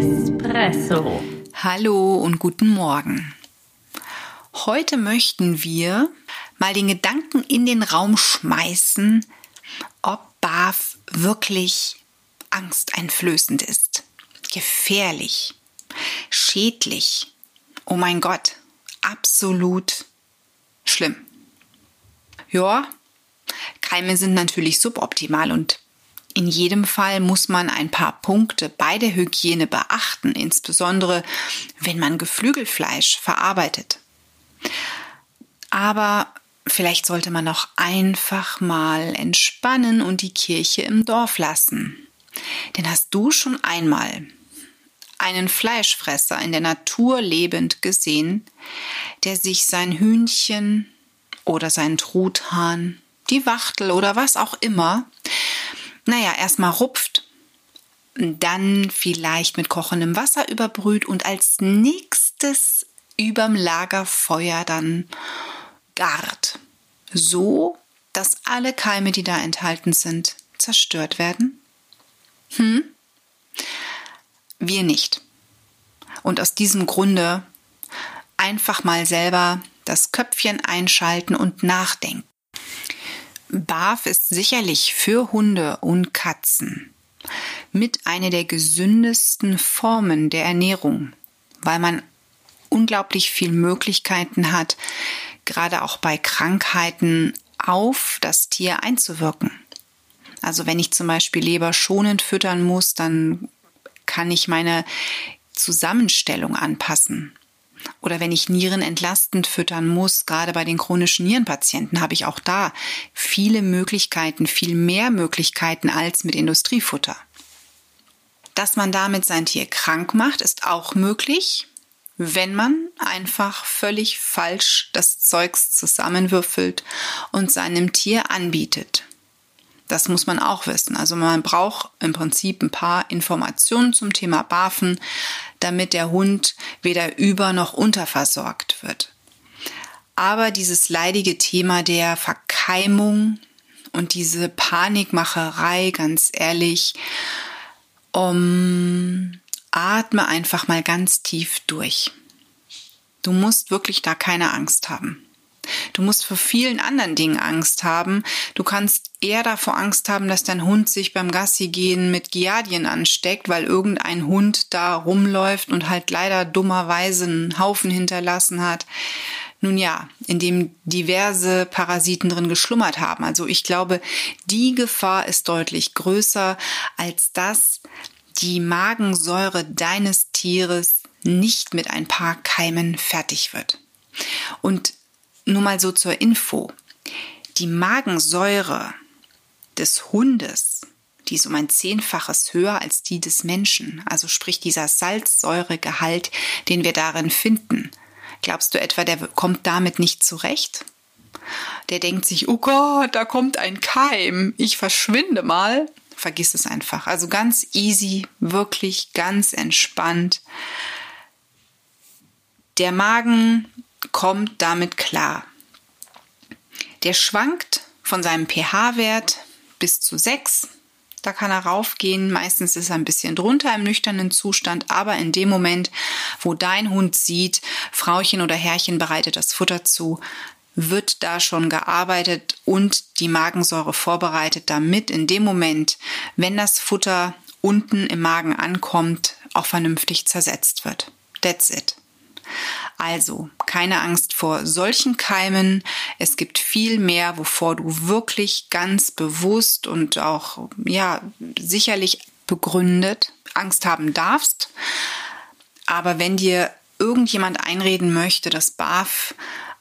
Espresso. Hallo und guten Morgen. Heute möchten wir mal den Gedanken in den Raum schmeißen, ob BAF wirklich angsteinflößend ist, gefährlich, schädlich. Oh mein Gott, absolut schlimm. Ja, Keime sind natürlich suboptimal und in jedem Fall muss man ein paar Punkte bei der Hygiene beachten, insbesondere wenn man Geflügelfleisch verarbeitet. Aber vielleicht sollte man auch einfach mal entspannen und die Kirche im Dorf lassen. Denn hast du schon einmal einen Fleischfresser in der Natur lebend gesehen, der sich sein Hühnchen oder sein Truthahn, die Wachtel oder was auch immer naja, erstmal rupft, dann vielleicht mit kochendem Wasser überbrüht und als nächstes überm Lagerfeuer dann gart. So, dass alle Keime, die da enthalten sind, zerstört werden? Hm? Wir nicht. Und aus diesem Grunde einfach mal selber das Köpfchen einschalten und nachdenken. BAF ist sicherlich für Hunde und Katzen mit einer der gesündesten Formen der Ernährung, weil man unglaublich viel Möglichkeiten hat, gerade auch bei Krankheiten auf das Tier einzuwirken. Also wenn ich zum Beispiel Leber schonend füttern muss, dann kann ich meine Zusammenstellung anpassen. Oder wenn ich Nieren entlastend füttern muss, gerade bei den chronischen Nierenpatienten, habe ich auch da viele Möglichkeiten, viel mehr Möglichkeiten als mit Industriefutter. Dass man damit sein Tier krank macht, ist auch möglich, wenn man einfach völlig falsch das Zeugs zusammenwürfelt und seinem Tier anbietet. Das muss man auch wissen. Also man braucht im Prinzip ein paar Informationen zum Thema Barfen, damit der Hund weder über noch unterversorgt wird. Aber dieses leidige Thema der Verkeimung und diese Panikmacherei, ganz ehrlich, um, atme einfach mal ganz tief durch. Du musst wirklich da keine Angst haben. Du musst vor vielen anderen Dingen Angst haben. Du kannst eher davor Angst haben, dass dein Hund sich beim Gassi gehen mit Giardien ansteckt, weil irgendein Hund da rumläuft und halt leider dummerweise einen Haufen hinterlassen hat. Nun ja, in dem diverse Parasiten drin geschlummert haben. Also ich glaube, die Gefahr ist deutlich größer, als dass die Magensäure deines Tieres nicht mit ein paar Keimen fertig wird. Und nur mal so zur Info. Die Magensäure des Hundes, die ist um ein Zehnfaches höher als die des Menschen. Also sprich dieser Salzsäuregehalt, den wir darin finden. Glaubst du etwa, der kommt damit nicht zurecht? Der denkt sich, oh Gott, da kommt ein Keim, ich verschwinde mal. Vergiss es einfach. Also ganz easy, wirklich ganz entspannt. Der Magen kommt damit klar. Der schwankt von seinem pH-Wert bis zu 6. Da kann er raufgehen. Meistens ist er ein bisschen drunter im nüchternen Zustand, aber in dem Moment, wo dein Hund sieht, Frauchen oder Herrchen bereitet das Futter zu, wird da schon gearbeitet und die Magensäure vorbereitet, damit in dem Moment, wenn das Futter unten im Magen ankommt, auch vernünftig zersetzt wird. That's it. Also keine Angst vor solchen Keimen. Es gibt viel mehr, wovor du wirklich ganz bewusst und auch ja sicherlich begründet Angst haben darfst. Aber wenn dir irgendjemand einreden möchte, dass BAF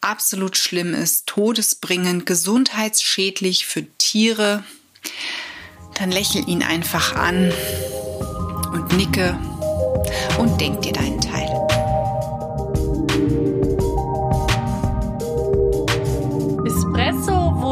absolut schlimm ist, todesbringend, gesundheitsschädlich für Tiere, dann lächel ihn einfach an und nicke und denk dir deinen Teil.